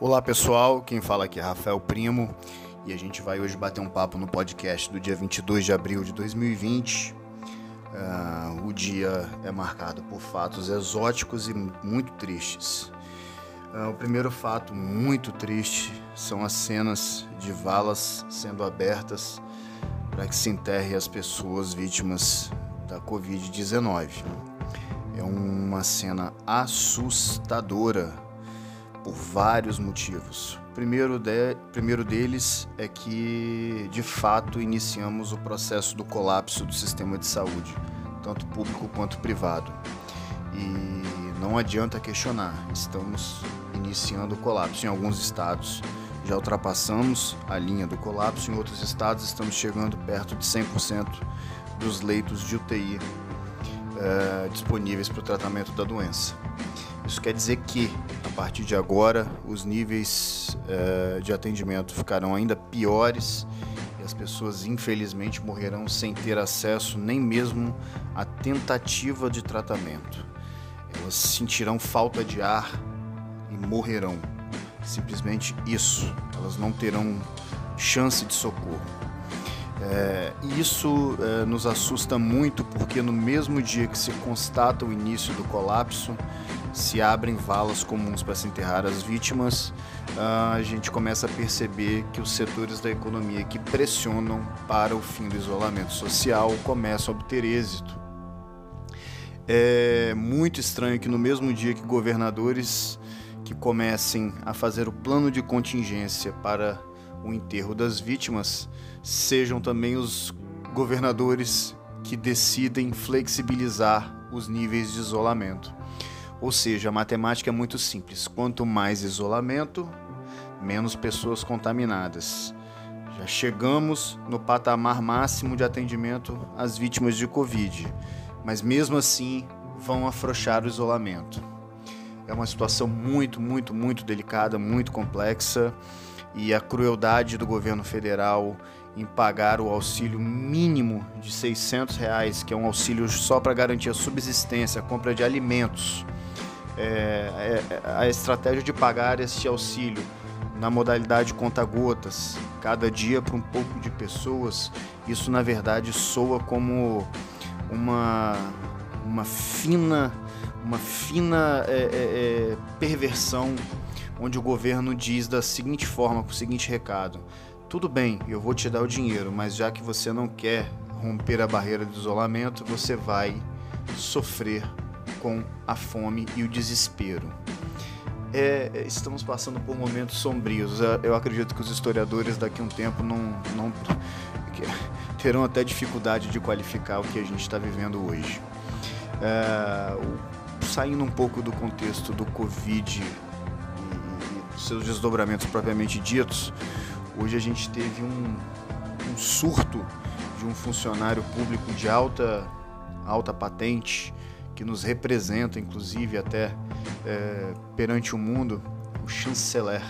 Olá pessoal, quem fala aqui é Rafael Primo e a gente vai hoje bater um papo no podcast do dia 22 de abril de 2020. Uh, ah, o dia é marcado por fatos exóticos e muito tristes. Uh, o primeiro fato muito triste são as cenas de valas sendo abertas para que se enterre as pessoas vítimas da Covid-19. É uma cena assustadora por vários motivos. Primeiro, de, primeiro deles é que, de fato, iniciamos o processo do colapso do sistema de saúde, tanto público quanto privado. E não adianta questionar, estamos iniciando o colapso. Em alguns estados já ultrapassamos a linha do colapso, em outros estados estamos chegando perto de 100% dos leitos de UTI eh, disponíveis para o tratamento da doença. Isso quer dizer que, partir de agora, os níveis uh, de atendimento ficarão ainda piores e as pessoas, infelizmente, morrerão sem ter acesso nem mesmo à tentativa de tratamento. Elas sentirão falta de ar e morrerão. Simplesmente isso. Elas não terão chance de socorro. É, isso é, nos assusta muito porque no mesmo dia que se constata o início do colapso, se abrem valas comuns para se enterrar as vítimas, a gente começa a perceber que os setores da economia que pressionam para o fim do isolamento social começam a obter êxito. É muito estranho que no mesmo dia que governadores que comecem a fazer o plano de contingência para o enterro das vítimas sejam também os governadores que decidem flexibilizar os níveis de isolamento. Ou seja, a matemática é muito simples: quanto mais isolamento, menos pessoas contaminadas. Já chegamos no patamar máximo de atendimento às vítimas de Covid, mas mesmo assim vão afrouxar o isolamento. É uma situação muito, muito, muito delicada, muito complexa e a crueldade do governo federal em pagar o auxílio mínimo de 600 reais, que é um auxílio só para garantir a subsistência, a compra de alimentos. É, é, a estratégia de pagar este auxílio na modalidade conta-gotas, cada dia para um pouco de pessoas, isso na verdade soa como uma, uma fina, uma fina é, é, é perversão onde o governo diz da seguinte forma, com o seguinte recado: tudo bem, eu vou te dar o dinheiro, mas já que você não quer romper a barreira do isolamento, você vai sofrer com a fome e o desespero. É, é, estamos passando por momentos sombrios. Eu acredito que os historiadores daqui a um tempo não, não terão até dificuldade de qualificar o que a gente está vivendo hoje. É, saindo um pouco do contexto do Covid seus desdobramentos propriamente ditos, hoje a gente teve um, um surto de um funcionário público de alta, alta patente que nos representa, inclusive, até é, perante o mundo, o chanceler,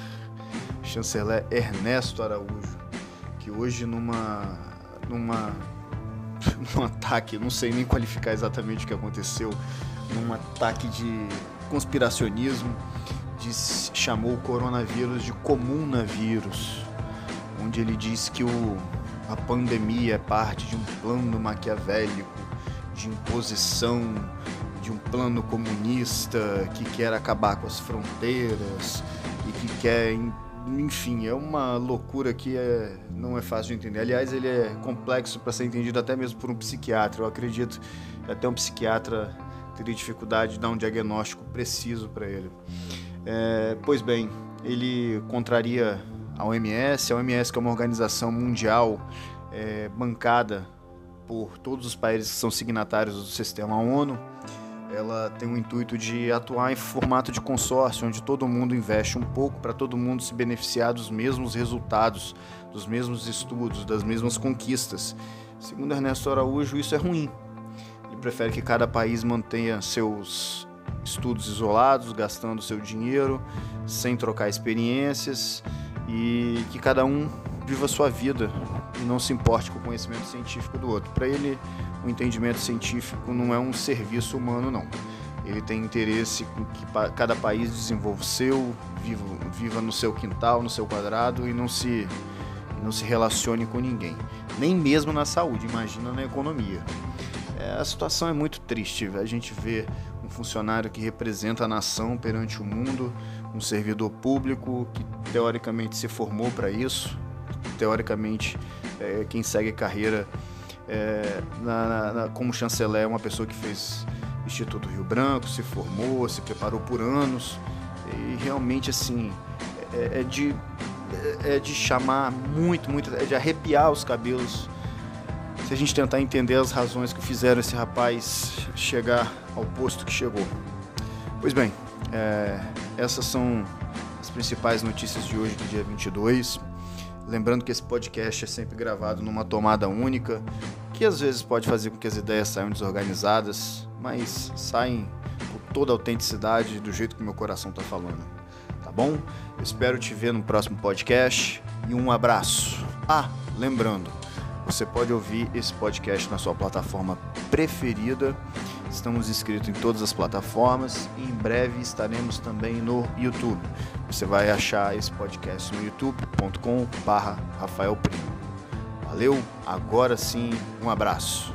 chanceler Ernesto Araújo, que hoje numa, numa, num ataque, não sei nem qualificar exatamente o que aconteceu, num ataque de conspiracionismo, disse, chamou o coronavírus de comunavírus, onde ele disse que o, a pandemia é parte de um plano maquiavélico de imposição de um plano comunista que quer acabar com as fronteiras e que quer enfim, é uma loucura que é, não é fácil de entender. Aliás, ele é complexo para ser entendido até mesmo por um psiquiatra. Eu acredito que até um psiquiatra teria dificuldade de dar um diagnóstico preciso para ele. É, pois bem, ele contraria a OMS, a OMS que é uma organização mundial é, bancada por todos os países que são signatários do sistema ONU, ela tem o intuito de atuar em formato de consórcio, onde todo mundo investe um pouco para todo mundo se beneficiar dos mesmos resultados, dos mesmos estudos, das mesmas conquistas. Segundo Ernesto Araújo, isso é ruim. Ele prefere que cada país mantenha seus estudos isolados, gastando seu dinheiro, sem trocar experiências e que cada um viva a sua vida e não se importe com o conhecimento científico do outro. Para ele, o entendimento científico não é um serviço humano, não. ele tem interesse em que cada país desenvolva o seu, viva, viva no seu quintal, no seu quadrado e não se, não se relacione com ninguém. Nem mesmo na saúde, imagina na economia. É, a situação é muito triste. A gente vê funcionário que representa a nação perante o mundo, um servidor público que teoricamente se formou para isso, teoricamente é, quem segue carreira é, na, na, como chanceler é uma pessoa que fez Instituto Rio Branco, se formou, se preparou por anos e realmente assim é, é de é, é de chamar muito, muito, é de arrepiar os cabelos a gente tentar entender as razões que fizeram esse rapaz chegar ao posto que chegou. Pois bem, é, essas são as principais notícias de hoje, do dia 22. Lembrando que esse podcast é sempre gravado numa tomada única, que às vezes pode fazer com que as ideias saiam desorganizadas, mas saem com toda a autenticidade do jeito que meu coração está falando. Tá bom? Eu espero te ver no próximo podcast e um abraço. Ah, lembrando, você pode ouvir esse podcast na sua plataforma preferida. Estamos inscritos em todas as plataformas e em breve estaremos também no YouTube. Você vai achar esse podcast no youtube.com/rafael Primo. Valeu, agora sim, um abraço.